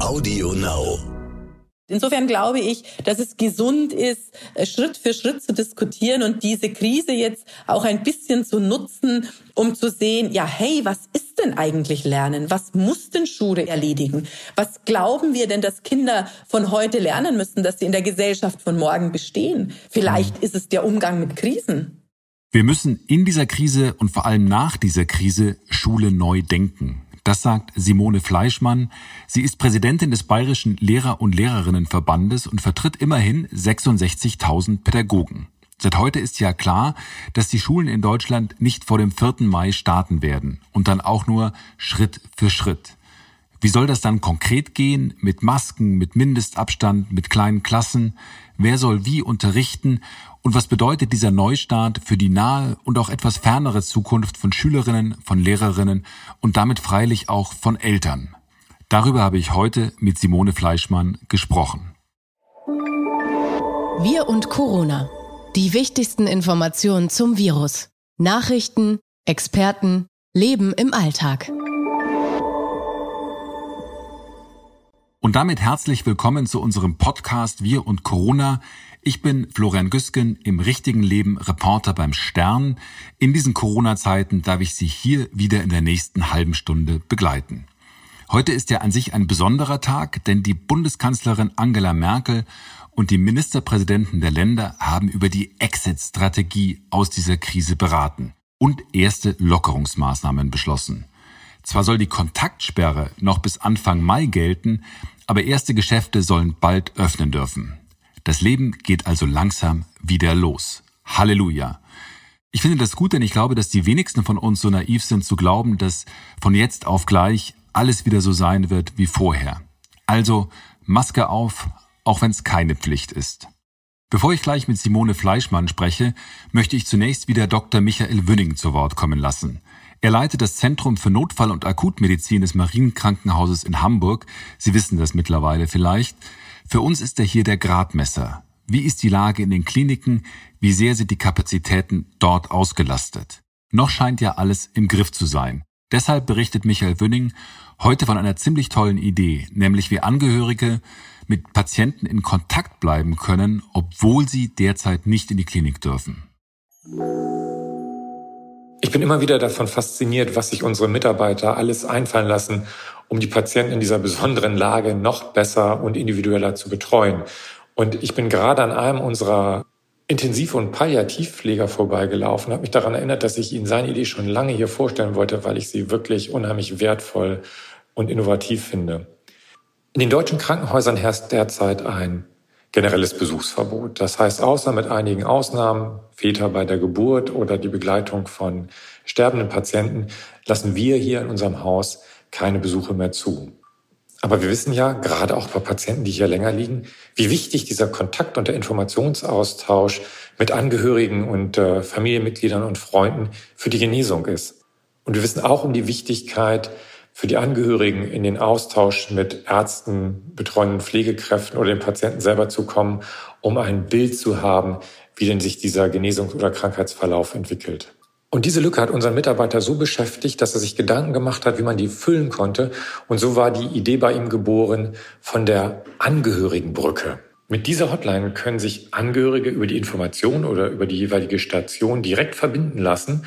Audio Now. Insofern glaube ich, dass es gesund ist, äh, Schritt für Schritt zu diskutieren und diese Krise jetzt auch ein bisschen zu nutzen, um zu sehen, ja, hey, was ist denn eigentlich Lernen? Was muss denn Schule erledigen? Was glauben wir denn, dass Kinder von heute lernen müssen, dass sie in der Gesellschaft von morgen bestehen? Vielleicht ist es der Umgang mit Krisen. Wir müssen in dieser Krise und vor allem nach dieser Krise Schule neu denken. Das sagt Simone Fleischmann. Sie ist Präsidentin des Bayerischen Lehrer- und Lehrerinnenverbandes und vertritt immerhin 66.000 Pädagogen. Seit heute ist ja klar, dass die Schulen in Deutschland nicht vor dem 4. Mai starten werden und dann auch nur Schritt für Schritt. Wie soll das dann konkret gehen? Mit Masken, mit Mindestabstand, mit kleinen Klassen? Wer soll wie unterrichten? Und was bedeutet dieser Neustart für die nahe und auch etwas fernere Zukunft von Schülerinnen, von Lehrerinnen und damit freilich auch von Eltern? Darüber habe ich heute mit Simone Fleischmann gesprochen. Wir und Corona. Die wichtigsten Informationen zum Virus. Nachrichten, Experten, Leben im Alltag. Und damit herzlich willkommen zu unserem Podcast Wir und Corona. Ich bin Florian Güsken, im richtigen Leben Reporter beim Stern. In diesen Corona-Zeiten darf ich Sie hier wieder in der nächsten halben Stunde begleiten. Heute ist ja an sich ein besonderer Tag, denn die Bundeskanzlerin Angela Merkel und die Ministerpräsidenten der Länder haben über die Exit-Strategie aus dieser Krise beraten und erste Lockerungsmaßnahmen beschlossen. Zwar soll die Kontaktsperre noch bis Anfang Mai gelten, aber erste Geschäfte sollen bald öffnen dürfen. Das Leben geht also langsam wieder los. Halleluja. Ich finde das gut, denn ich glaube, dass die wenigsten von uns so naiv sind zu glauben, dass von jetzt auf gleich alles wieder so sein wird wie vorher. Also Maske auf, auch wenn es keine Pflicht ist. Bevor ich gleich mit Simone Fleischmann spreche, möchte ich zunächst wieder Dr. Michael Wünning zu Wort kommen lassen. Er leitet das Zentrum für Notfall- und Akutmedizin des Marienkrankenhauses in Hamburg. Sie wissen das mittlerweile vielleicht. Für uns ist er hier der Gradmesser. Wie ist die Lage in den Kliniken? Wie sehr sind die Kapazitäten dort ausgelastet? Noch scheint ja alles im Griff zu sein. Deshalb berichtet Michael Wünning heute von einer ziemlich tollen Idee, nämlich wie Angehörige mit Patienten in Kontakt bleiben können, obwohl sie derzeit nicht in die Klinik dürfen. Ich bin immer wieder davon fasziniert, was sich unsere Mitarbeiter alles einfallen lassen, um die Patienten in dieser besonderen Lage noch besser und individueller zu betreuen. Und ich bin gerade an einem unserer Intensiv- und Palliativpfleger vorbeigelaufen, habe mich daran erinnert, dass ich Ihnen seine Idee schon lange hier vorstellen wollte, weil ich sie wirklich unheimlich wertvoll und innovativ finde. In den deutschen Krankenhäusern herrscht derzeit ein generelles Besuchsverbot. Das heißt, außer mit einigen Ausnahmen, Väter bei der Geburt oder die Begleitung von sterbenden Patienten, lassen wir hier in unserem Haus keine Besuche mehr zu. Aber wir wissen ja, gerade auch bei Patienten, die hier länger liegen, wie wichtig dieser Kontakt und der Informationsaustausch mit Angehörigen und äh, Familienmitgliedern und Freunden für die Genesung ist. Und wir wissen auch um die Wichtigkeit für die Angehörigen in den Austausch mit Ärzten, betreuenden Pflegekräften oder den Patienten selber zu kommen, um ein Bild zu haben, wie denn sich dieser Genesungs- oder Krankheitsverlauf entwickelt. Und diese Lücke hat unseren Mitarbeiter so beschäftigt, dass er sich Gedanken gemacht hat, wie man die füllen konnte. Und so war die Idee bei ihm geboren von der Angehörigenbrücke. Mit dieser Hotline können sich Angehörige über die Information oder über die jeweilige Station direkt verbinden lassen,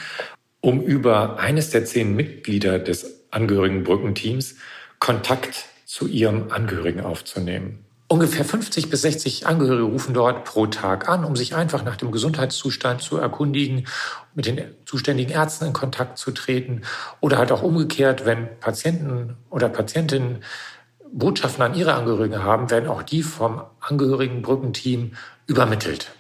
um über eines der zehn Mitglieder des Angehörigenbrückenteams Kontakt zu ihrem Angehörigen aufzunehmen. Ungefähr 50 bis 60 Angehörige rufen dort pro Tag an, um sich einfach nach dem Gesundheitszustand zu erkundigen, mit den zuständigen Ärzten in Kontakt zu treten oder halt auch umgekehrt, wenn Patienten oder Patientinnen Botschaften an ihre Angehörigen haben, werden auch die vom Angehörigenbrückenteam übermittelt.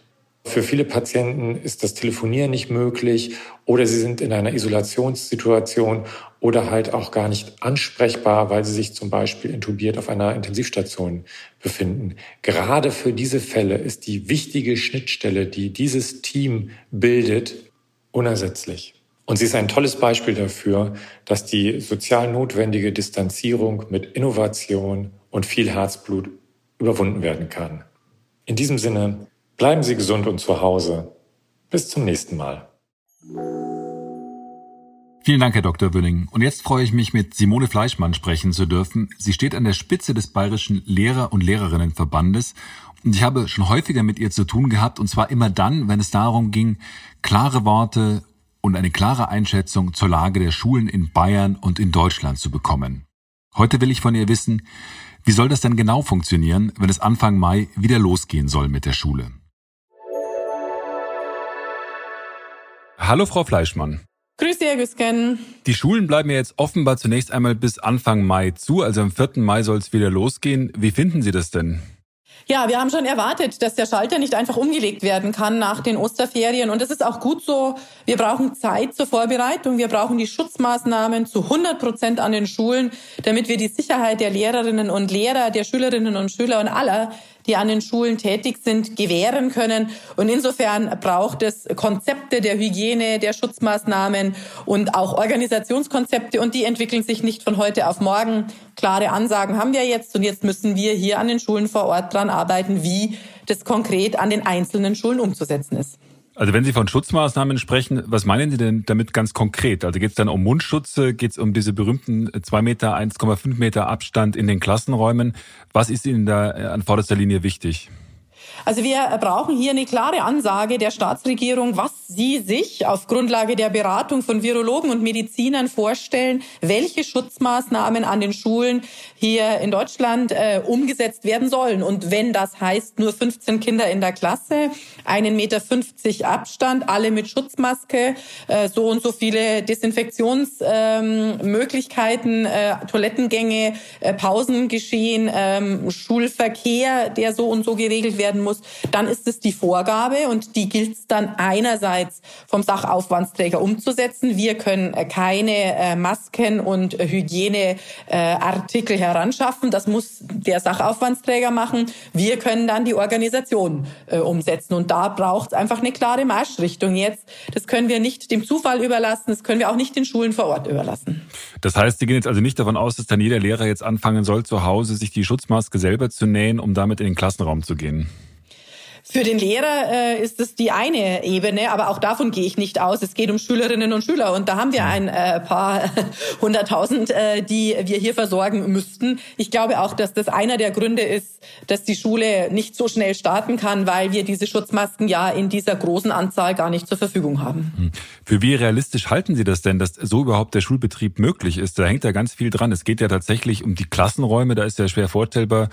Für viele Patienten ist das Telefonieren nicht möglich oder sie sind in einer Isolationssituation oder halt auch gar nicht ansprechbar, weil sie sich zum Beispiel intubiert auf einer Intensivstation befinden. Gerade für diese Fälle ist die wichtige Schnittstelle, die dieses Team bildet, unersetzlich. Und sie ist ein tolles Beispiel dafür, dass die sozial notwendige Distanzierung mit Innovation und viel Herzblut überwunden werden kann. In diesem Sinne, Bleiben Sie gesund und zu Hause. Bis zum nächsten Mal. Vielen Dank, Herr Dr. Wünning. Und jetzt freue ich mich, mit Simone Fleischmann sprechen zu dürfen. Sie steht an der Spitze des Bayerischen Lehrer- und Lehrerinnenverbandes. Und ich habe schon häufiger mit ihr zu tun gehabt, und zwar immer dann, wenn es darum ging, klare Worte und eine klare Einschätzung zur Lage der Schulen in Bayern und in Deutschland zu bekommen. Heute will ich von ihr wissen, wie soll das denn genau funktionieren, wenn es Anfang Mai wieder losgehen soll mit der Schule? Hallo, Frau Fleischmann. Grüß dich, Herr Güsken. Die Schulen bleiben ja jetzt offenbar zunächst einmal bis Anfang Mai zu, also am 4. Mai soll es wieder losgehen. Wie finden Sie das denn? Ja, wir haben schon erwartet, dass der Schalter nicht einfach umgelegt werden kann nach den Osterferien. Und das ist auch gut so. Wir brauchen Zeit zur Vorbereitung. Wir brauchen die Schutzmaßnahmen zu 100 Prozent an den Schulen, damit wir die Sicherheit der Lehrerinnen und Lehrer, der Schülerinnen und Schüler und aller die an den Schulen tätig sind, gewähren können. Und insofern braucht es Konzepte der Hygiene, der Schutzmaßnahmen und auch Organisationskonzepte. Und die entwickeln sich nicht von heute auf morgen. Klare Ansagen haben wir jetzt. Und jetzt müssen wir hier an den Schulen vor Ort dran arbeiten, wie das konkret an den einzelnen Schulen umzusetzen ist. Also wenn Sie von Schutzmaßnahmen sprechen, was meinen Sie denn damit ganz konkret? Also geht es dann um Mundschutz, geht es um diese berühmten 2 Meter, 1,5 Meter Abstand in den Klassenräumen? Was ist Ihnen da äh, an vorderster Linie wichtig? Also wir brauchen hier eine klare Ansage der Staatsregierung, was sie sich auf Grundlage der Beratung von Virologen und Medizinern vorstellen, welche Schutzmaßnahmen an den Schulen hier in Deutschland äh, umgesetzt werden sollen. Und wenn das heißt, nur 15 Kinder in der Klasse, einen Meter 50 Abstand, alle mit Schutzmaske, äh, so und so viele Desinfektionsmöglichkeiten, ähm, äh, Toilettengänge, äh, Pausen geschehen, ähm, Schulverkehr, der so und so geregelt werden muss, muss, dann ist es die Vorgabe und die gilt es dann einerseits vom Sachaufwandsträger umzusetzen. Wir können äh, keine äh, Masken und Hygieneartikel heranschaffen. Das muss der Sachaufwandsträger machen. Wir können dann die Organisation äh, umsetzen. Und da braucht es einfach eine klare Marschrichtung jetzt. Das können wir nicht dem Zufall überlassen. Das können wir auch nicht den Schulen vor Ort überlassen. Das heißt, Sie gehen jetzt also nicht davon aus, dass dann jeder Lehrer jetzt anfangen soll, zu Hause sich die Schutzmaske selber zu nähen, um damit in den Klassenraum zu gehen. Für den Lehrer äh, ist es die eine Ebene, aber auch davon gehe ich nicht aus. Es geht um Schülerinnen und Schüler und da haben wir ein äh, paar hunderttausend, äh, die wir hier versorgen müssten. Ich glaube auch, dass das einer der Gründe ist, dass die Schule nicht so schnell starten kann, weil wir diese Schutzmasken ja in dieser großen Anzahl gar nicht zur Verfügung haben. Hm. Für wie realistisch halten Sie das denn, dass so überhaupt der Schulbetrieb möglich ist? Da hängt ja ganz viel dran. Es geht ja tatsächlich um die Klassenräume, da ist ja schwer vorstellbar,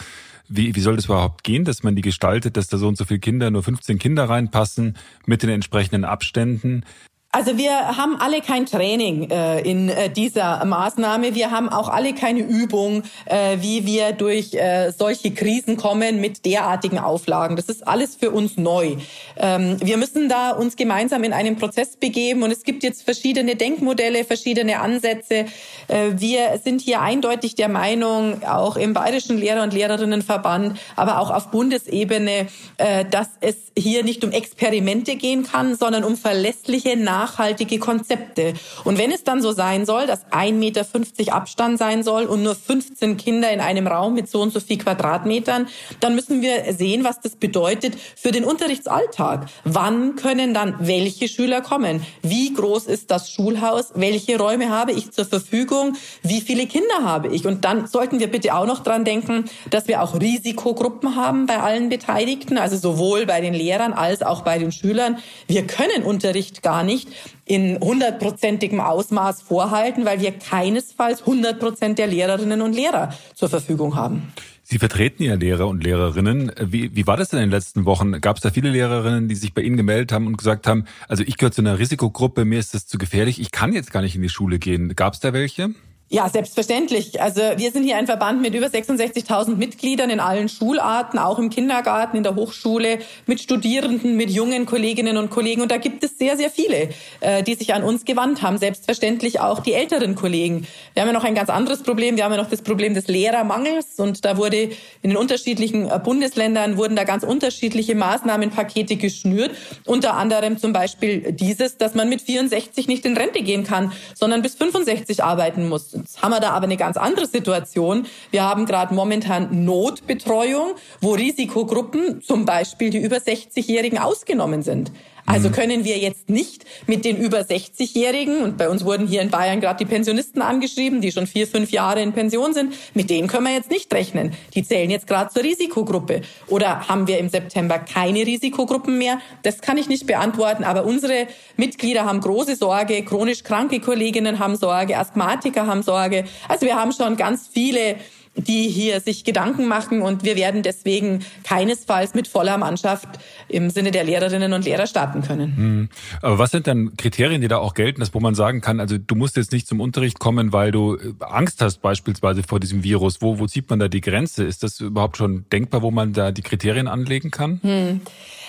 wie, wie soll das überhaupt gehen, dass man die gestaltet, dass da so und so viele Kinder, nur 15 Kinder reinpassen mit den entsprechenden Abständen? Also wir haben alle kein Training äh, in äh, dieser Maßnahme. Wir haben auch alle keine Übung, äh, wie wir durch äh, solche Krisen kommen mit derartigen Auflagen. Das ist alles für uns neu. Ähm, wir müssen da uns gemeinsam in einen Prozess begeben und es gibt jetzt verschiedene Denkmodelle, verschiedene Ansätze. Äh, wir sind hier eindeutig der Meinung, auch im Bayerischen Lehrer- und Lehrerinnenverband, aber auch auf Bundesebene, äh, dass es hier nicht um Experimente gehen kann, sondern um verlässliche nachhaltige Konzepte. Und wenn es dann so sein soll, dass 1,50 Meter Abstand sein soll und nur 15 Kinder in einem Raum mit so und so viel Quadratmetern, dann müssen wir sehen, was das bedeutet für den Unterrichtsalltag. Wann können dann welche Schüler kommen? Wie groß ist das Schulhaus? Welche Räume habe ich zur Verfügung? Wie viele Kinder habe ich? Und dann sollten wir bitte auch noch dran denken, dass wir auch Risikogruppen haben bei allen Beteiligten, also sowohl bei den Lehrern als auch bei den Schülern. Wir können Unterricht gar nicht in hundertprozentigem Ausmaß vorhalten, weil wir keinesfalls hundert Prozent der Lehrerinnen und Lehrer zur Verfügung haben. Sie vertreten ja Lehrer und Lehrerinnen. Wie, wie war das denn in den letzten Wochen? Gab es da viele Lehrerinnen, die sich bei Ihnen gemeldet haben und gesagt haben, also ich gehöre zu einer Risikogruppe, mir ist das zu gefährlich, ich kann jetzt gar nicht in die Schule gehen. Gab es da welche? Ja, selbstverständlich. Also wir sind hier ein Verband mit über 66.000 Mitgliedern in allen Schularten, auch im Kindergarten, in der Hochschule, mit Studierenden, mit jungen Kolleginnen und Kollegen. Und da gibt es sehr, sehr viele, äh, die sich an uns gewandt haben. Selbstverständlich auch die älteren Kollegen. Wir haben ja noch ein ganz anderes Problem. Wir haben ja noch das Problem des Lehrermangels. Und da wurde in den unterschiedlichen äh, Bundesländern wurden da ganz unterschiedliche Maßnahmenpakete geschnürt. Unter anderem zum Beispiel dieses, dass man mit 64 nicht in Rente gehen kann, sondern bis 65 arbeiten muss. Jetzt haben wir da aber eine ganz andere Situation. Wir haben gerade momentan Notbetreuung, wo Risikogruppen, zum Beispiel die über 60-Jährigen, ausgenommen sind. Also mhm. können wir jetzt nicht mit den über 60-Jährigen, und bei uns wurden hier in Bayern gerade die Pensionisten angeschrieben, die schon vier, fünf Jahre in Pension sind, mit denen können wir jetzt nicht rechnen. Die zählen jetzt gerade zur Risikogruppe. Oder haben wir im September keine Risikogruppen mehr? Das kann ich nicht beantworten, aber unsere Mitglieder haben große Sorge, chronisch kranke Kolleginnen haben Sorge, Asthmatiker haben Sorge. Also wir haben schon ganz viele die hier sich Gedanken machen und wir werden deswegen keinesfalls mit voller Mannschaft im Sinne der Lehrerinnen und Lehrer starten können. Hm. Aber was sind dann Kriterien, die da auch gelten, dass wo man sagen kann, also du musst jetzt nicht zum Unterricht kommen, weil du äh, Angst hast beispielsweise vor diesem Virus. Wo, wo zieht man da die Grenze? Ist das überhaupt schon denkbar, wo man da die Kriterien anlegen kann? Hm.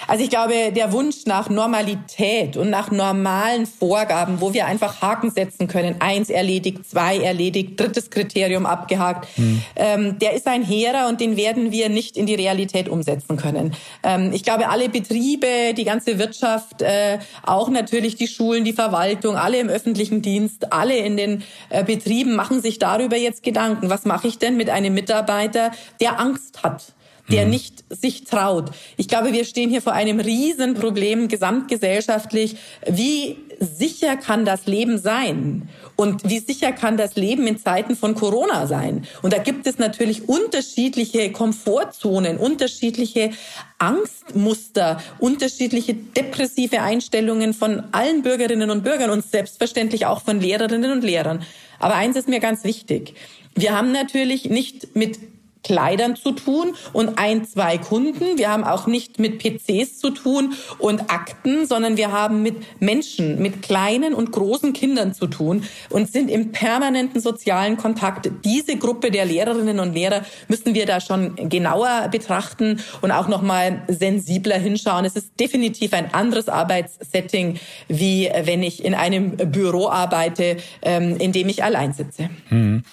Also ich glaube, der Wunsch nach Normalität und nach normalen Vorgaben, wo wir einfach Haken setzen können, eins erledigt, zwei erledigt, drittes Kriterium abgehakt, hm. ähm, der ist ein hehrer und den werden wir nicht in die Realität umsetzen können. Ähm, ich glaube, alle Betriebe, die ganze Wirtschaft, äh, auch natürlich die Schulen, die Verwaltung, alle im öffentlichen Dienst, alle in den äh, Betrieben machen sich darüber jetzt Gedanken. Was mache ich denn mit einem Mitarbeiter, der Angst hat? Der mhm. nicht sich traut. Ich glaube, wir stehen hier vor einem Riesenproblem gesamtgesellschaftlich. Wie sicher kann das Leben sein? Und wie sicher kann das Leben in Zeiten von Corona sein? Und da gibt es natürlich unterschiedliche Komfortzonen, unterschiedliche Angstmuster, unterschiedliche depressive Einstellungen von allen Bürgerinnen und Bürgern und selbstverständlich auch von Lehrerinnen und Lehrern. Aber eins ist mir ganz wichtig. Wir haben natürlich nicht mit Kleidern zu tun und ein, zwei Kunden. Wir haben auch nicht mit PCs zu tun und Akten, sondern wir haben mit Menschen, mit kleinen und großen Kindern zu tun und sind im permanenten sozialen Kontakt. Diese Gruppe der Lehrerinnen und Lehrer müssen wir da schon genauer betrachten und auch noch mal sensibler hinschauen. Es ist definitiv ein anderes Arbeitssetting, wie wenn ich in einem Büro arbeite, ähm, in dem ich allein sitze. Hm.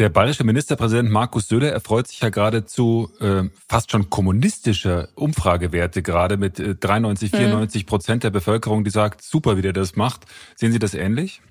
Der bayerische Ministerpräsident Markus Söder erfreut sich ja geradezu äh, fast schon kommunistischer Umfragewerte, gerade mit äh, 93, 94 Prozent der Bevölkerung, die sagt, super, wie der das macht. Sehen Sie das ähnlich?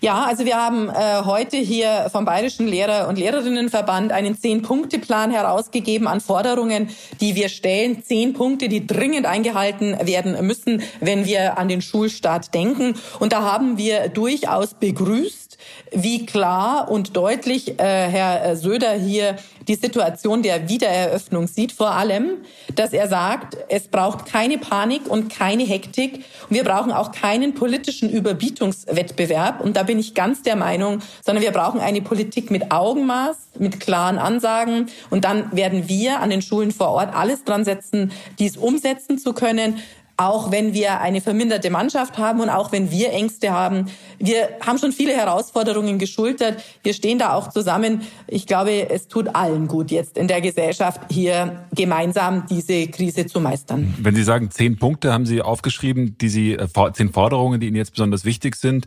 Ja, also wir haben äh, heute hier vom Bayerischen Lehrer- und Lehrerinnenverband einen Zehn-Punkte-Plan herausgegeben an Forderungen, die wir stellen. Zehn Punkte, die dringend eingehalten werden müssen, wenn wir an den Schulstart denken. Und da haben wir durchaus begrüßt, wie klar und deutlich äh, Herr Söder hier die Situation der Wiedereröffnung sieht. Vor allem, dass er sagt, es braucht keine Panik und keine Hektik. Und wir brauchen auch keinen politischen Überbietungswettbewerb. Und da bin ich ganz der Meinung, sondern wir brauchen eine Politik mit Augenmaß, mit klaren Ansagen. Und dann werden wir an den Schulen vor Ort alles dran setzen, dies umsetzen zu können auch wenn wir eine verminderte Mannschaft haben und auch wenn wir Ängste haben. Wir haben schon viele Herausforderungen geschultert. Wir stehen da auch zusammen. Ich glaube, es tut allen gut jetzt in der Gesellschaft hier gemeinsam diese Krise zu meistern. Wenn Sie sagen, zehn Punkte haben Sie aufgeschrieben, die Sie, äh, zehn Forderungen, die Ihnen jetzt besonders wichtig sind.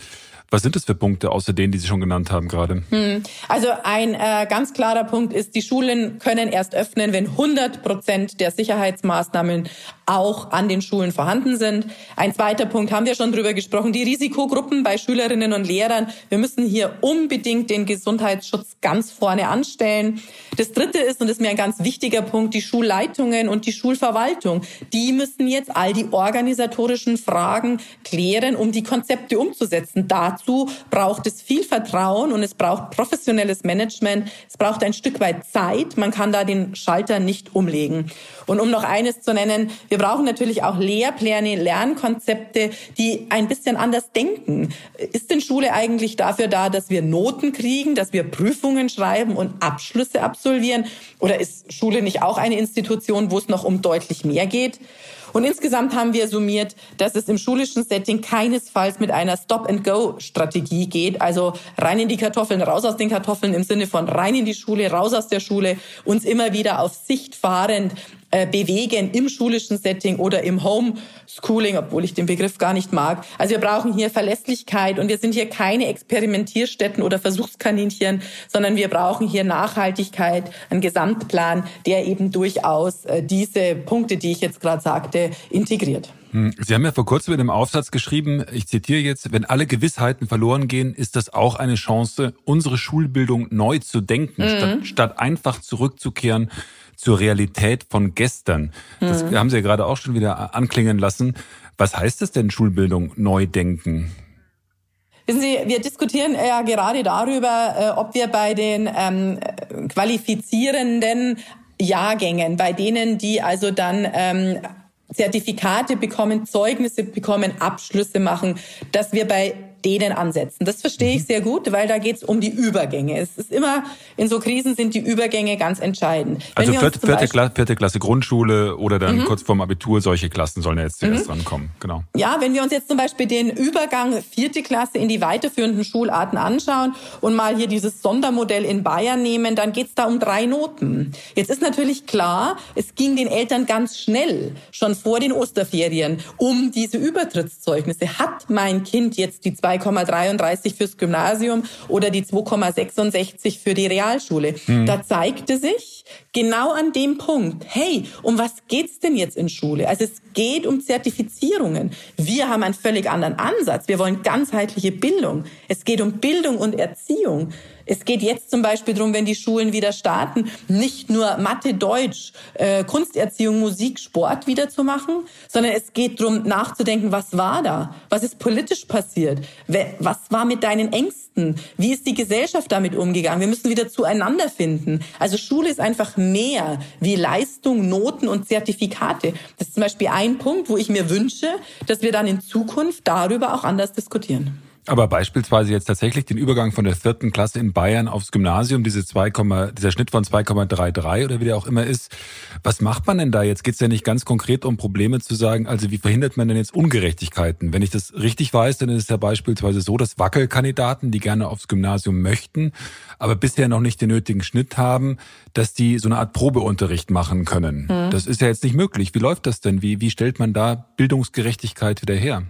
Was sind das für Punkte außer denen, die Sie schon genannt haben gerade? Hm. Also ein äh, ganz klarer Punkt ist, die Schulen können erst öffnen, wenn 100 Prozent der Sicherheitsmaßnahmen auch an den Schulen vorhanden sind. Ein zweiter Punkt haben wir schon drüber gesprochen, die Risikogruppen bei Schülerinnen und Lehrern. Wir müssen hier unbedingt den Gesundheitsschutz ganz vorne anstellen. Das dritte ist, und das ist mir ein ganz wichtiger Punkt, die Schulleitungen und die Schulverwaltung. Die müssen jetzt all die organisatorischen Fragen klären, um die Konzepte umzusetzen. Dazu braucht es viel Vertrauen und es braucht professionelles Management. Es braucht ein Stück weit Zeit. Man kann da den Schalter nicht umlegen. Und um noch eines zu nennen, wir brauchen natürlich auch Lehrpläne, Lernkonzepte, die ein bisschen anders denken. Ist denn Schule eigentlich dafür da, dass wir Noten kriegen, dass wir Prüfungen schreiben und Abschlüsse absolvieren? Oder ist Schule nicht auch eine Institution, wo es noch um deutlich mehr geht? Und insgesamt haben wir summiert, dass es im schulischen Setting keinesfalls mit einer Stop-and-Go-Strategie geht. Also rein in die Kartoffeln, raus aus den Kartoffeln im Sinne von rein in die Schule, raus aus der Schule, uns immer wieder auf Sicht fahrend äh, bewegen im schulischen Setting oder im Homeschooling, obwohl ich den Begriff gar nicht mag. Also wir brauchen hier Verlässlichkeit und wir sind hier keine Experimentierstätten oder Versuchskaninchen, sondern wir brauchen hier Nachhaltigkeit, einen Gesamtplan, der eben durchaus äh, diese Punkte, die ich jetzt gerade sagte, integriert. Hm, Sie haben ja vor kurzem in einem Aufsatz geschrieben, ich zitiere jetzt, wenn alle Gewissheiten verloren gehen, ist das auch eine Chance, unsere Schulbildung neu zu denken, mhm. statt, statt einfach zurückzukehren zur Realität von gestern. Das mhm. haben Sie ja gerade auch schon wieder anklingen lassen. Was heißt es denn Schulbildung neu denken? Wissen Sie, wir diskutieren ja gerade darüber, äh, ob wir bei den ähm, qualifizierenden Jahrgängen, bei denen, die also dann ähm, Zertifikate bekommen, Zeugnisse bekommen, Abschlüsse machen, dass wir bei denen ansetzen. Das verstehe ich mhm. sehr gut, weil da geht es um die Übergänge. Es ist immer, in so Krisen sind die Übergänge ganz entscheidend. Also vierte, vierte, Klasse, vierte, Klasse, Grundschule oder dann mhm. kurz vorm Abitur, solche Klassen sollen ja jetzt zuerst mhm. drankommen. Genau. Ja, wenn wir uns jetzt zum Beispiel den Übergang vierte Klasse in die weiterführenden Schularten anschauen und mal hier dieses Sondermodell in Bayern nehmen, dann geht es da um drei Noten. Jetzt ist natürlich klar, es ging den Eltern ganz schnell, schon vor den Osterferien, um diese Übertrittszeugnisse. Hat mein Kind jetzt die zwei 2,33 fürs Gymnasium oder die 2,66 für die Realschule. Mhm. Da zeigte sich genau an dem Punkt, hey, um was geht's denn jetzt in Schule? Also es geht um Zertifizierungen. Wir haben einen völlig anderen Ansatz. Wir wollen ganzheitliche Bildung. Es geht um Bildung und Erziehung. Es geht jetzt zum Beispiel darum, wenn die Schulen wieder starten, nicht nur Mathe, Deutsch, äh, Kunsterziehung, Musik, Sport wieder zu machen, sondern es geht darum, nachzudenken, was war da? Was ist politisch passiert? Was war mit deinen Ängsten? Wie ist die Gesellschaft damit umgegangen? Wir müssen wieder zueinander finden. Also Schule ist einfach mehr wie Leistung, Noten und Zertifikate. Das ist zum Beispiel ein Punkt, wo ich mir wünsche, dass wir dann in Zukunft darüber auch anders diskutieren. Aber beispielsweise jetzt tatsächlich den Übergang von der vierten Klasse in Bayern aufs Gymnasium, diese 2, dieser Schnitt von 2,33 oder wie der auch immer ist. Was macht man denn da jetzt? Geht es ja nicht ganz konkret um Probleme zu sagen, also wie verhindert man denn jetzt Ungerechtigkeiten? Wenn ich das richtig weiß, dann ist es ja beispielsweise so, dass Wackelkandidaten, die gerne aufs Gymnasium möchten, aber bisher noch nicht den nötigen Schnitt haben, dass die so eine Art Probeunterricht machen können. Mhm. Das ist ja jetzt nicht möglich. Wie läuft das denn? Wie, wie stellt man da Bildungsgerechtigkeit wieder her?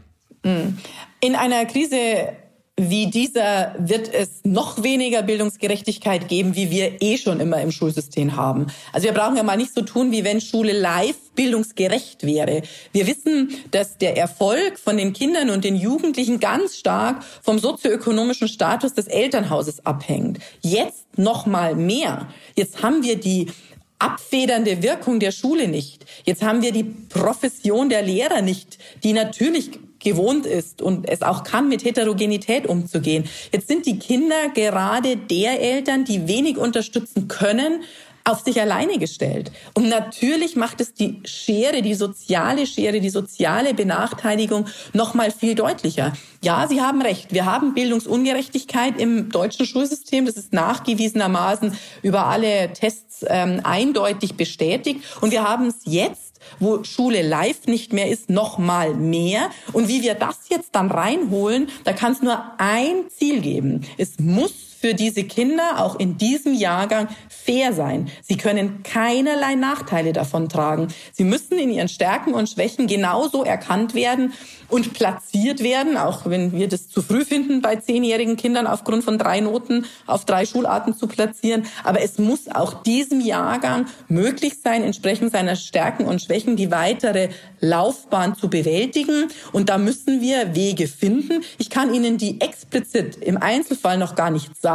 Mhm. In einer Krise wie dieser wird es noch weniger Bildungsgerechtigkeit geben, wie wir eh schon immer im Schulsystem haben. Also wir brauchen ja mal nicht so tun, wie wenn Schule live bildungsgerecht wäre. Wir wissen, dass der Erfolg von den Kindern und den Jugendlichen ganz stark vom sozioökonomischen Status des Elternhauses abhängt. Jetzt noch mal mehr. Jetzt haben wir die abfedernde Wirkung der Schule nicht. Jetzt haben wir die Profession der Lehrer nicht, die natürlich gewohnt ist und es auch kann, mit Heterogenität umzugehen. Jetzt sind die Kinder gerade der Eltern, die wenig unterstützen können, auf sich alleine gestellt. Und natürlich macht es die Schere, die soziale Schere, die soziale Benachteiligung noch mal viel deutlicher. Ja, Sie haben recht. Wir haben Bildungsungerechtigkeit im deutschen Schulsystem. Das ist nachgewiesenermaßen über alle Tests ähm, eindeutig bestätigt. Und wir haben es jetzt wo Schule live nicht mehr ist, noch mal mehr. Und wie wir das jetzt dann reinholen, da kann es nur ein Ziel geben. Es muss für diese Kinder auch in diesem Jahrgang fair sein. Sie können keinerlei Nachteile davon tragen. Sie müssen in ihren Stärken und Schwächen genauso erkannt werden und platziert werden, auch wenn wir das zu früh finden, bei zehnjährigen Kindern aufgrund von drei Noten auf drei Schularten zu platzieren. Aber es muss auch diesem Jahrgang möglich sein, entsprechend seiner Stärken und Schwächen die weitere Laufbahn zu bewältigen. Und da müssen wir Wege finden. Ich kann Ihnen die explizit im Einzelfall noch gar nicht sagen,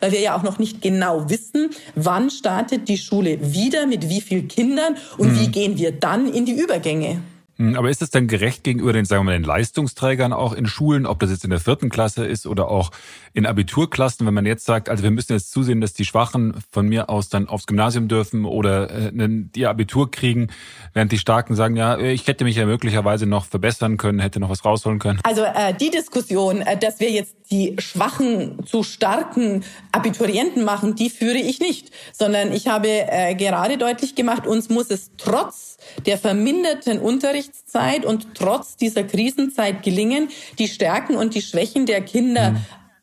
weil wir ja auch noch nicht genau wissen, wann startet die Schule wieder, mit wie vielen Kindern und mhm. wie gehen wir dann in die Übergänge. Hm, aber ist es denn gerecht gegenüber den, sagen wir mal, den Leistungsträgern auch in Schulen, ob das jetzt in der vierten Klasse ist oder auch in Abiturklassen, wenn man jetzt sagt, also wir müssen jetzt zusehen, dass die Schwachen von mir aus dann aufs Gymnasium dürfen oder äh, ihr Abitur kriegen, während die Starken sagen, ja, ich hätte mich ja möglicherweise noch verbessern können, hätte noch was rausholen können. Also äh, die Diskussion, äh, dass wir jetzt die schwachen zu starken Abiturienten machen, die führe ich nicht, sondern ich habe äh, gerade deutlich gemacht, uns muss es trotz der verminderten Unterrichtszeit und trotz dieser Krisenzeit gelingen, die Stärken und die Schwächen der Kinder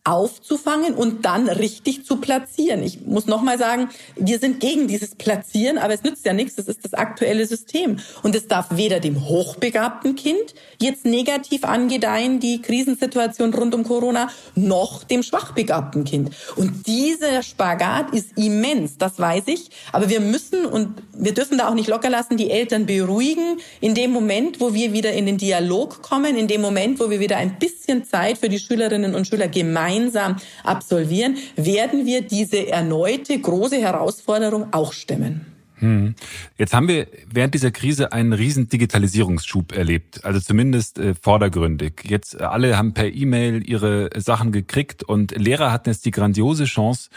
aufzufangen und dann richtig zu platzieren. Ich muss nochmal sagen, wir sind gegen dieses Platzieren, aber es nützt ja nichts. Das ist das aktuelle System. Und es darf weder dem hochbegabten Kind jetzt negativ angedeihen, die Krisensituation rund um Corona, noch dem schwachbegabten Kind. Und dieser Spagat ist immens, das weiß ich. Aber wir müssen und wir dürfen da auch nicht locker lassen, die Eltern beruhigen in dem Moment, wo wir wieder in den Dialog kommen, in dem Moment, wo wir wieder ein bisschen Zeit für die Schülerinnen und Schüler gemeinsam gemeinsam absolvieren, werden wir diese erneute große Herausforderung auch stemmen. Hm. Jetzt haben wir während dieser Krise einen riesen Digitalisierungsschub erlebt, also zumindest äh, vordergründig. Jetzt äh, alle haben per E-Mail ihre Sachen gekriegt und Lehrer hatten jetzt die grandiose Chance,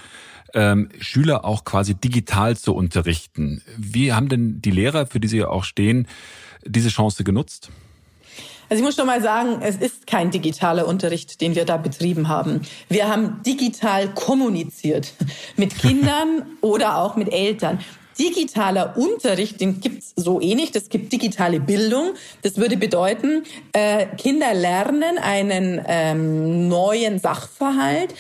ähm, Schüler auch quasi digital zu unterrichten. Wie haben denn die Lehrer, für die Sie ja auch stehen, diese Chance genutzt? Also ich muss schon mal sagen, es ist kein digitaler Unterricht, den wir da betrieben haben. Wir haben digital kommuniziert mit Kindern oder auch mit Eltern. Digitaler Unterricht, den gibt's so eh nicht. Es gibt digitale Bildung. Das würde bedeuten, äh, Kinder lernen einen ähm, neuen Sachverhalt,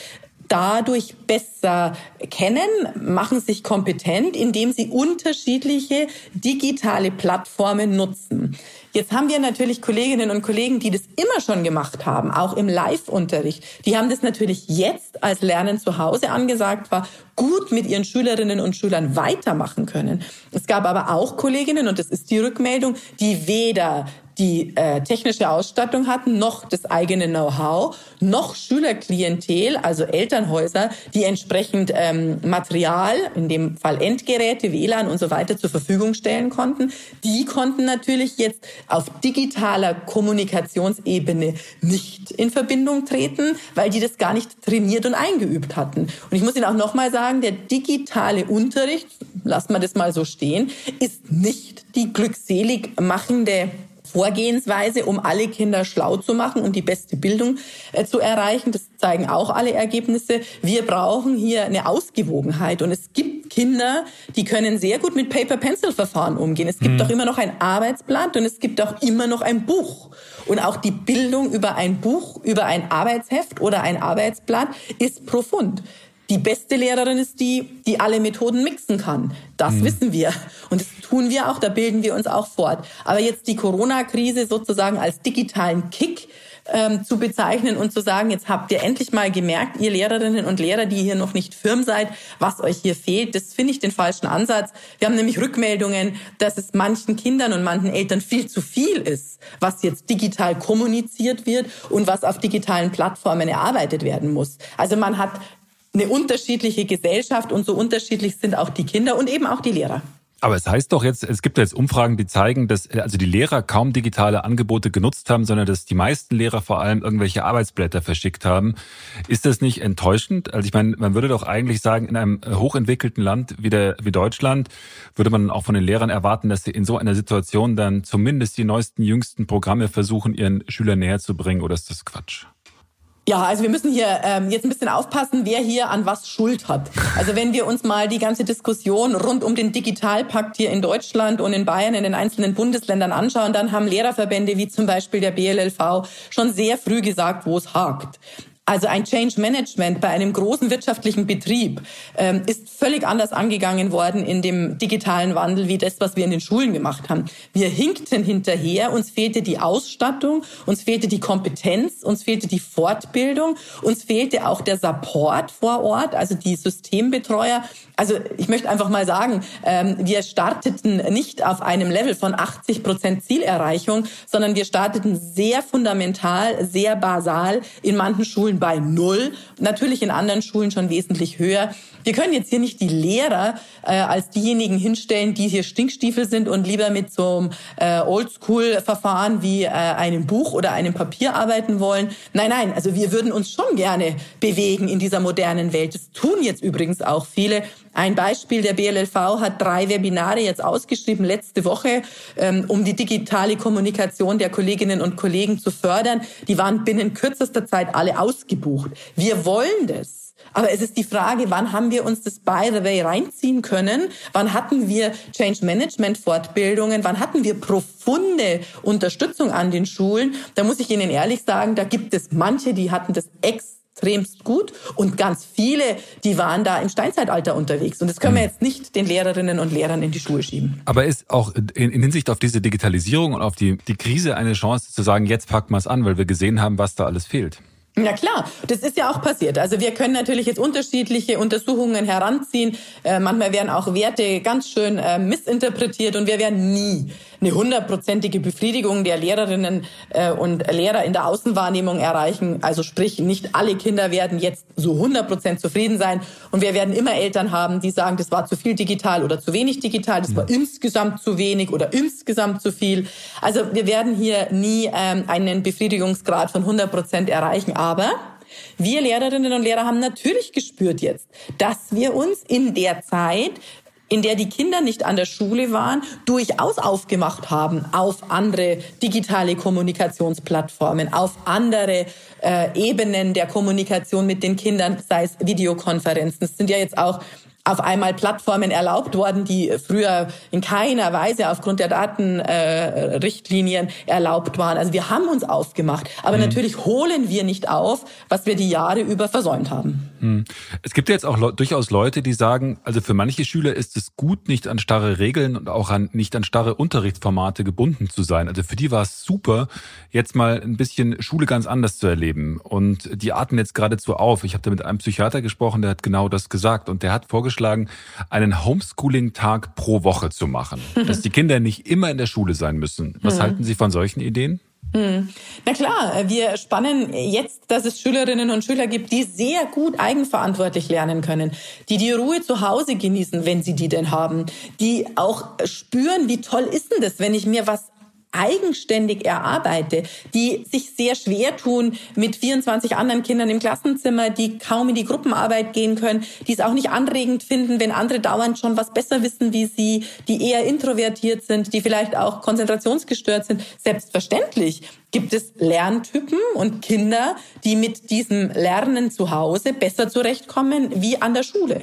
dadurch besser kennen, machen sich kompetent, indem sie unterschiedliche digitale Plattformen nutzen. Jetzt haben wir natürlich Kolleginnen und Kollegen, die das immer schon gemacht haben, auch im Live-Unterricht. Die haben das natürlich jetzt, als Lernen zu Hause angesagt war, gut mit ihren Schülerinnen und Schülern weitermachen können. Es gab aber auch Kolleginnen, und das ist die Rückmeldung, die weder die äh, technische Ausstattung hatten, noch das eigene Know-how, noch Schülerklientel, also Elternhäuser, die entsprechend ähm, Material, in dem Fall Endgeräte, WLAN und so weiter zur Verfügung stellen konnten. Die konnten natürlich jetzt auf digitaler Kommunikationsebene nicht in Verbindung treten, weil die das gar nicht trainiert und eingeübt hatten. Und ich muss Ihnen auch nochmal sagen, der digitale Unterricht, lassen wir das mal so stehen, ist nicht die glückselig machende Vorgehensweise, um alle Kinder schlau zu machen, um die beste Bildung äh, zu erreichen. Das zeigen auch alle Ergebnisse. Wir brauchen hier eine Ausgewogenheit. Und es gibt Kinder, die können sehr gut mit Paper-Pencil-Verfahren umgehen. Es gibt mhm. auch immer noch ein Arbeitsblatt und es gibt auch immer noch ein Buch. Und auch die Bildung über ein Buch, über ein Arbeitsheft oder ein Arbeitsblatt ist profund. Die beste Lehrerin ist die, die alle Methoden mixen kann. Das mhm. wissen wir. Und das tun wir auch, da bilden wir uns auch fort. Aber jetzt die Corona-Krise sozusagen als digitalen Kick ähm, zu bezeichnen und zu sagen, jetzt habt ihr endlich mal gemerkt, ihr Lehrerinnen und Lehrer, die hier noch nicht firm seid, was euch hier fehlt, das finde ich den falschen Ansatz. Wir haben nämlich Rückmeldungen, dass es manchen Kindern und manchen Eltern viel zu viel ist, was jetzt digital kommuniziert wird und was auf digitalen Plattformen erarbeitet werden muss. Also man hat eine unterschiedliche Gesellschaft und so unterschiedlich sind auch die Kinder und eben auch die Lehrer. Aber es heißt doch jetzt, es gibt jetzt Umfragen, die zeigen, dass also die Lehrer kaum digitale Angebote genutzt haben, sondern dass die meisten Lehrer vor allem irgendwelche Arbeitsblätter verschickt haben. Ist das nicht enttäuschend? Also ich meine, man würde doch eigentlich sagen, in einem hochentwickelten Land wie, der, wie Deutschland würde man auch von den Lehrern erwarten, dass sie in so einer Situation dann zumindest die neuesten, jüngsten Programme versuchen, ihren Schülern näher zu bringen. Oder ist das Quatsch? Ja, also wir müssen hier ähm, jetzt ein bisschen aufpassen, wer hier an was Schuld hat. Also wenn wir uns mal die ganze Diskussion rund um den Digitalpakt hier in Deutschland und in Bayern in den einzelnen Bundesländern anschauen, dann haben Lehrerverbände wie zum Beispiel der BLLV schon sehr früh gesagt, wo es hakt. Also ein Change Management bei einem großen wirtschaftlichen Betrieb ähm, ist völlig anders angegangen worden in dem digitalen Wandel wie das, was wir in den Schulen gemacht haben. Wir hinkten hinterher, uns fehlte die Ausstattung, uns fehlte die Kompetenz, uns fehlte die Fortbildung, uns fehlte auch der Support vor Ort, also die Systembetreuer. Also ich möchte einfach mal sagen, ähm, wir starteten nicht auf einem Level von 80 Prozent Zielerreichung, sondern wir starteten sehr fundamental, sehr basal in manchen Schulen Schulen bei null, natürlich in anderen Schulen schon wesentlich höher. Wir können jetzt hier nicht die Lehrer äh, als diejenigen hinstellen, die hier Stinkstiefel sind und lieber mit so einem äh, Oldschool-Verfahren wie äh, einem Buch oder einem Papier arbeiten wollen. Nein, nein, also wir würden uns schon gerne bewegen in dieser modernen Welt. Das tun jetzt übrigens auch viele. Ein Beispiel, der BLLV hat drei Webinare jetzt ausgeschrieben letzte Woche, ähm, um die digitale Kommunikation der Kolleginnen und Kollegen zu fördern. Die waren binnen kürzester Zeit alle ausgebucht. Wir wollen das. Aber es ist die Frage, wann haben wir uns das by the way reinziehen können? Wann hatten wir Change Management Fortbildungen? Wann hatten wir profunde Unterstützung an den Schulen? Da muss ich Ihnen ehrlich sagen, da gibt es manche, die hatten das ex extremst gut und ganz viele, die waren da im Steinzeitalter unterwegs. Und das können wir hm. jetzt nicht den Lehrerinnen und Lehrern in die Schuhe schieben. Aber ist auch in, in Hinsicht auf diese Digitalisierung und auf die, die Krise eine Chance zu sagen, jetzt packen wir es an, weil wir gesehen haben, was da alles fehlt? Na klar, das ist ja auch passiert. Also wir können natürlich jetzt unterschiedliche Untersuchungen heranziehen. Äh, manchmal werden auch Werte ganz schön äh, missinterpretiert und wir werden nie eine hundertprozentige Befriedigung der Lehrerinnen äh, und Lehrer in der Außenwahrnehmung erreichen. Also sprich, nicht alle Kinder werden jetzt so 100 Prozent zufrieden sein. Und wir werden immer Eltern haben, die sagen, das war zu viel digital oder zu wenig digital, das war insgesamt zu wenig oder insgesamt zu viel. Also wir werden hier nie ähm, einen Befriedigungsgrad von 100 Prozent erreichen. Aber wir Lehrerinnen und Lehrer haben natürlich gespürt jetzt, dass wir uns in der Zeit in der die Kinder nicht an der Schule waren, durchaus aufgemacht haben auf andere digitale Kommunikationsplattformen, auf andere äh, Ebenen der Kommunikation mit den Kindern, sei es Videokonferenzen. Es sind ja jetzt auch auf einmal Plattformen erlaubt worden, die früher in keiner Weise aufgrund der Datenrichtlinien äh, erlaubt waren. Also wir haben uns aufgemacht, aber mhm. natürlich holen wir nicht auf, was wir die Jahre über versäumt haben. Mhm. Es gibt jetzt auch durchaus Leute, die sagen, also für manche Schüler ist es gut, nicht an starre Regeln und auch an, nicht an starre Unterrichtsformate gebunden zu sein. Also für die war es super, jetzt mal ein bisschen Schule ganz anders zu erleben. Und die atmen jetzt geradezu auf. Ich habe da mit einem Psychiater gesprochen, der hat genau das gesagt und der hat vorgeschlagen, vorgeschlagen, einen Homeschooling-Tag pro Woche zu machen. dass die Kinder nicht immer in der Schule sein müssen. Was mhm. halten Sie von solchen Ideen? Hm. Na klar, wir spannen jetzt, dass es Schülerinnen und Schüler gibt, die sehr gut eigenverantwortlich lernen können, die die Ruhe zu Hause genießen, wenn sie die denn haben, die auch spüren, wie toll ist denn das, wenn ich mir was eigenständig erarbeite, die sich sehr schwer tun mit 24 anderen Kindern im Klassenzimmer, die kaum in die Gruppenarbeit gehen können, die es auch nicht anregend finden, wenn andere dauernd schon was besser wissen wie sie, die eher introvertiert sind, die vielleicht auch konzentrationsgestört sind. Selbstverständlich gibt es Lerntypen und Kinder, die mit diesem Lernen zu Hause besser zurechtkommen wie an der Schule.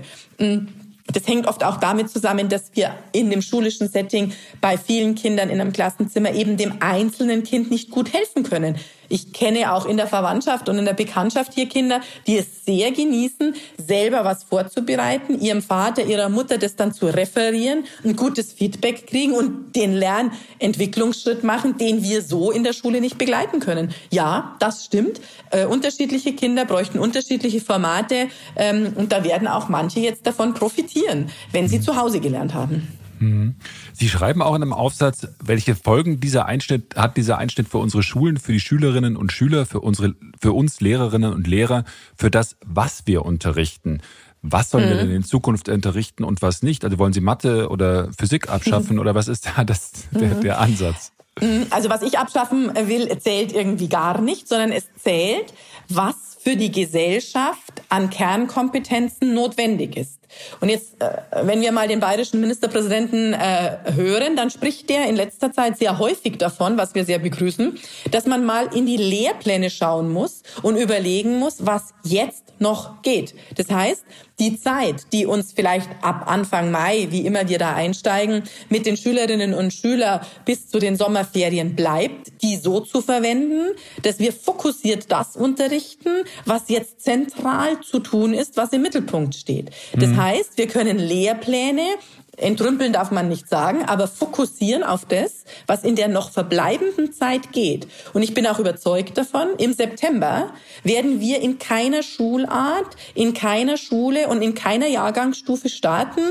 Das hängt oft auch damit zusammen, dass wir in dem schulischen Setting bei vielen Kindern in einem Klassenzimmer eben dem einzelnen Kind nicht gut helfen können. Ich kenne auch in der Verwandtschaft und in der Bekanntschaft hier Kinder, die es sehr genießen, selber was vorzubereiten, ihrem Vater, ihrer Mutter das dann zu referieren, ein gutes Feedback kriegen und den Lernentwicklungsschritt machen, den wir so in der Schule nicht begleiten können. Ja, das stimmt. Äh, unterschiedliche Kinder bräuchten unterschiedliche Formate ähm, und da werden auch manche jetzt davon profitieren, wenn sie zu Hause gelernt haben. Mhm. Sie schreiben auch in einem Aufsatz, welche Folgen dieser Einschnitt hat dieser Einschnitt für unsere Schulen, für die Schülerinnen und Schüler, für unsere, für uns Lehrerinnen und Lehrer, für das, was wir unterrichten. Was sollen mhm. wir denn in Zukunft unterrichten und was nicht? Also wollen Sie Mathe oder Physik abschaffen oder was ist da das, der, mhm. der Ansatz? Mhm. Also was ich abschaffen will, zählt irgendwie gar nicht, sondern es zählt, was für die Gesellschaft an Kernkompetenzen notwendig ist. Und jetzt, äh, wenn wir mal den bayerischen Ministerpräsidenten äh, hören, dann spricht der in letzter Zeit sehr häufig davon, was wir sehr begrüßen, dass man mal in die Lehrpläne schauen muss und überlegen muss, was jetzt noch geht. Das heißt, die Zeit, die uns vielleicht ab Anfang Mai, wie immer wir da einsteigen, mit den Schülerinnen und Schülern bis zu den Sommerferien bleibt, die so zu verwenden, dass wir fokussiert das unterrichten, was jetzt zentral zu tun ist, was im Mittelpunkt steht. Das mhm heißt, wir können Lehrpläne Entrümpeln darf man nicht sagen, aber fokussieren auf das, was in der noch verbleibenden Zeit geht. Und ich bin auch überzeugt davon, im September werden wir in keiner Schulart, in keiner Schule und in keiner Jahrgangsstufe starten,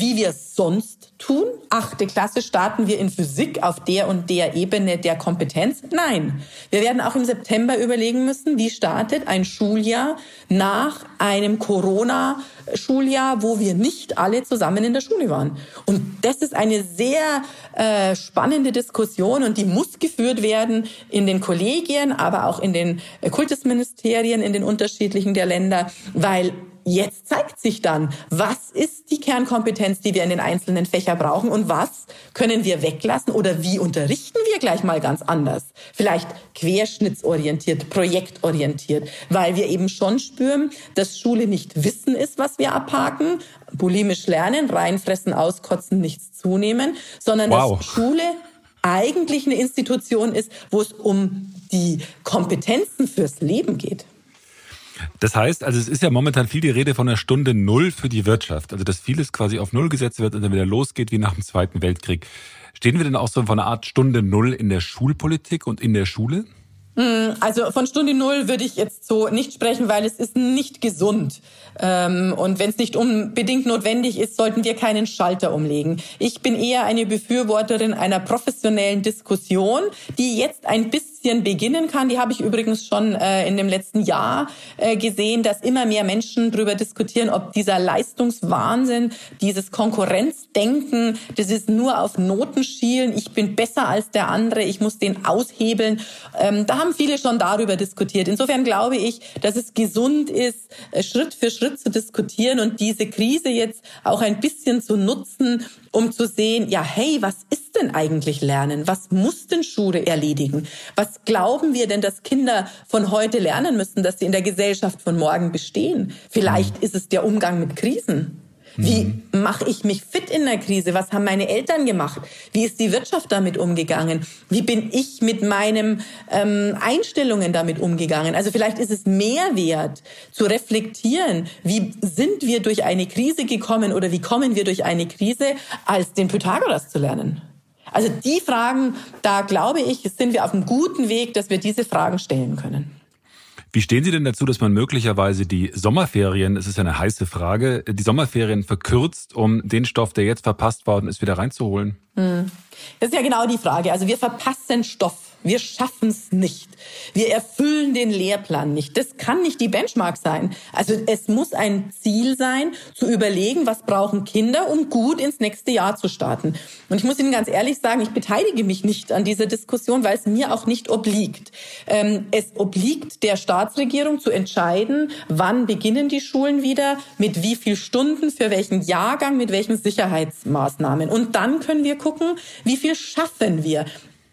wie wir es sonst tun. Achte Klasse starten wir in Physik auf der und der Ebene der Kompetenz. Nein, wir werden auch im September überlegen müssen, wie startet ein Schuljahr nach einem Corona-Schuljahr, wo wir nicht alle zusammen in der Schule waren. Und das ist eine sehr äh, spannende Diskussion und die muss geführt werden in den Kollegien, aber auch in den Kultusministerien in den unterschiedlichen der Länder, weil Jetzt zeigt sich dann, was ist die Kernkompetenz, die wir in den einzelnen Fächern brauchen und was können wir weglassen oder wie unterrichten wir gleich mal ganz anders. Vielleicht querschnittsorientiert, projektorientiert, weil wir eben schon spüren, dass Schule nicht Wissen ist, was wir abhaken, bulimisch lernen, reinfressen, auskotzen, nichts zunehmen, sondern wow. dass Schule eigentlich eine Institution ist, wo es um die Kompetenzen fürs Leben geht. Das heißt, also es ist ja momentan viel die Rede von einer Stunde Null für die Wirtschaft. Also dass vieles quasi auf Null gesetzt wird und dann wieder losgeht wie nach dem Zweiten Weltkrieg. Stehen wir denn auch so von einer Art Stunde Null in der Schulpolitik und in der Schule? Hm, also von Stunde Null würde ich jetzt so nicht sprechen, weil es ist nicht gesund. Ähm, und wenn es nicht unbedingt notwendig ist, sollten wir keinen Schalter umlegen. Ich bin eher eine Befürworterin einer professionellen Diskussion, die jetzt ein bisschen beginnen kann. Die habe ich übrigens schon äh, in dem letzten Jahr äh, gesehen, dass immer mehr Menschen darüber diskutieren, ob dieser Leistungswahnsinn, dieses Konkurrenzdenken, das ist nur auf Noten schielen, ich bin besser als der andere, ich muss den aushebeln. Ähm, da haben viele schon darüber diskutiert. Insofern glaube ich, dass es gesund ist, äh, Schritt für Schritt zu diskutieren und diese Krise jetzt auch ein bisschen zu nutzen, um zu sehen, ja, hey, was ist denn eigentlich Lernen? Was muss denn Schule erledigen? Was glauben wir denn, dass Kinder von heute lernen müssen, dass sie in der Gesellschaft von morgen bestehen? Vielleicht ist es der Umgang mit Krisen. Wie mhm. mache ich mich fit in der Krise? Was haben meine Eltern gemacht? Wie ist die Wirtschaft damit umgegangen? Wie bin ich mit meinen ähm, Einstellungen damit umgegangen? Also vielleicht ist es mehr wert zu reflektieren, wie sind wir durch eine Krise gekommen oder wie kommen wir durch eine Krise, als den Pythagoras zu lernen. Also die Fragen, da glaube ich, sind wir auf einem guten Weg, dass wir diese Fragen stellen können. Wie stehen Sie denn dazu, dass man möglicherweise die Sommerferien, es ist ja eine heiße Frage, die Sommerferien verkürzt, um den Stoff, der jetzt verpasst worden ist, wieder reinzuholen? Hm. Das ist ja genau die Frage. Also wir verpassen Stoff. Wir schaffen es nicht. Wir erfüllen den Lehrplan nicht. Das kann nicht die Benchmark sein. Also es muss ein Ziel sein, zu überlegen, was brauchen Kinder, um gut ins nächste Jahr zu starten. Und ich muss Ihnen ganz ehrlich sagen, ich beteilige mich nicht an dieser Diskussion, weil es mir auch nicht obliegt. Ähm, es obliegt der Staatsregierung zu entscheiden, wann beginnen die Schulen wieder, mit wie viel Stunden, für welchen Jahrgang, mit welchen Sicherheitsmaßnahmen. Und dann können wir gucken, wie viel schaffen wir.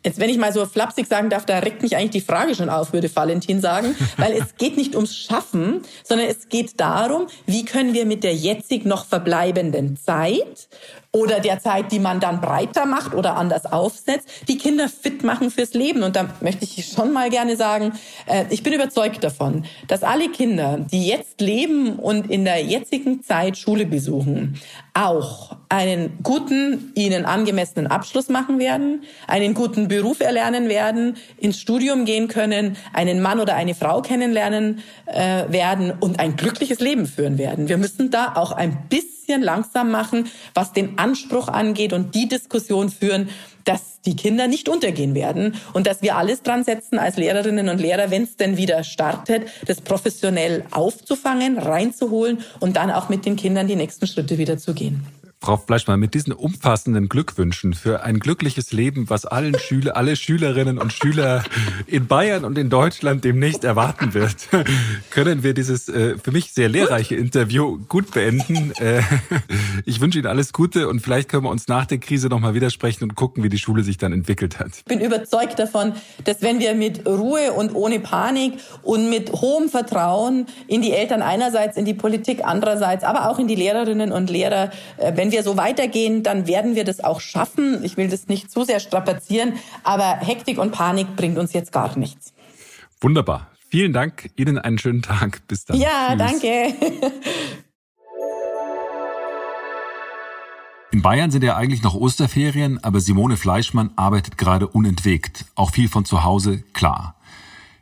Jetzt, wenn ich mal so flapsig sagen darf, da regt mich eigentlich die Frage schon auf, würde Valentin sagen, weil es geht nicht ums Schaffen, sondern es geht darum, wie können wir mit der jetzig noch verbleibenden Zeit oder der Zeit, die man dann breiter macht oder anders aufsetzt, die Kinder fit machen fürs Leben. Und da möchte ich schon mal gerne sagen, äh, ich bin überzeugt davon, dass alle Kinder, die jetzt leben und in der jetzigen Zeit Schule besuchen, auch einen guten, ihnen angemessenen Abschluss machen werden, einen guten Beruf erlernen werden, ins Studium gehen können, einen Mann oder eine Frau kennenlernen äh, werden und ein glückliches Leben führen werden. Wir müssen da auch ein bisschen langsam machen, was den Anspruch angeht und die Diskussion führen, dass die Kinder nicht untergehen werden und dass wir alles dran setzen als Lehrerinnen und Lehrer, wenn es denn wieder startet, das professionell aufzufangen, reinzuholen und dann auch mit den Kindern die nächsten Schritte wieder zu gehen. Frau Fleischmann, mit diesen umfassenden Glückwünschen für ein glückliches Leben, was allen Schüler, alle Schülerinnen und Schüler in Bayern und in Deutschland demnächst erwarten wird, können wir dieses äh, für mich sehr lehrreiche Interview gut beenden. Äh, ich wünsche Ihnen alles Gute und vielleicht können wir uns nach der Krise nochmal widersprechen und gucken, wie die Schule sich dann entwickelt hat. Ich bin überzeugt davon, dass wenn wir mit Ruhe und ohne Panik und mit hohem Vertrauen in die Eltern einerseits, in die Politik andererseits, aber auch in die Lehrerinnen und Lehrer, äh, wenn wir so weitergehen, dann werden wir das auch schaffen. Ich will das nicht zu sehr strapazieren, aber Hektik und Panik bringt uns jetzt gar nichts. Wunderbar. Vielen Dank. Ihnen einen schönen Tag. Bis dann. Ja, Tschüss. danke. In Bayern sind ja eigentlich noch Osterferien, aber Simone Fleischmann arbeitet gerade unentwegt. Auch viel von zu Hause, klar.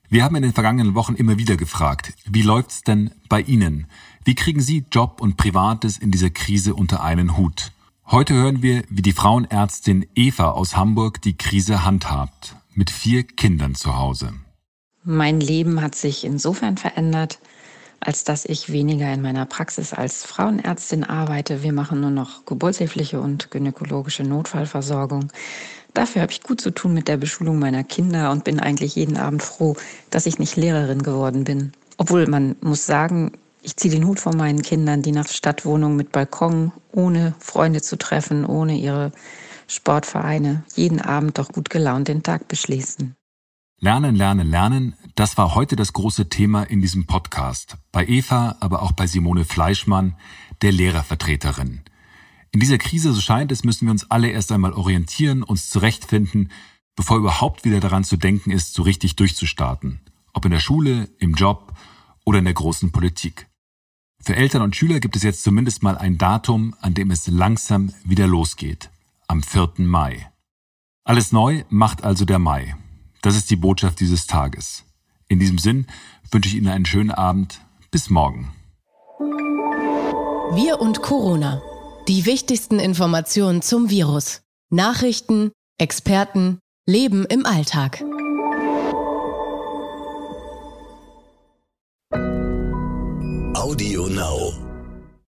Wir haben in den vergangenen Wochen immer wieder gefragt, wie läuft's denn bei Ihnen? Wie kriegen Sie Job und Privates in dieser Krise unter einen Hut? Heute hören wir, wie die Frauenärztin Eva aus Hamburg die Krise handhabt, mit vier Kindern zu Hause. Mein Leben hat sich insofern verändert, als dass ich weniger in meiner Praxis als Frauenärztin arbeite. Wir machen nur noch geburtshilfliche und gynäkologische Notfallversorgung. Dafür habe ich gut zu tun mit der Beschulung meiner Kinder und bin eigentlich jeden Abend froh, dass ich nicht Lehrerin geworden bin. Obwohl man muss sagen, ich ziehe den Hut vor meinen Kindern, die nach Stadtwohnungen mit Balkon, ohne Freunde zu treffen, ohne ihre Sportvereine, jeden Abend doch gut gelaunt den Tag beschließen. Lernen, lernen, lernen, das war heute das große Thema in diesem Podcast. Bei Eva, aber auch bei Simone Fleischmann, der Lehrervertreterin. In dieser Krise, so scheint es, müssen wir uns alle erst einmal orientieren, uns zurechtfinden, bevor überhaupt wieder daran zu denken ist, so richtig durchzustarten. Ob in der Schule, im Job oder in der großen Politik. Für Eltern und Schüler gibt es jetzt zumindest mal ein Datum, an dem es langsam wieder losgeht. Am 4. Mai. Alles neu macht also der Mai. Das ist die Botschaft dieses Tages. In diesem Sinn wünsche ich Ihnen einen schönen Abend. Bis morgen. Wir und Corona. Die wichtigsten Informationen zum Virus. Nachrichten, Experten, Leben im Alltag. now.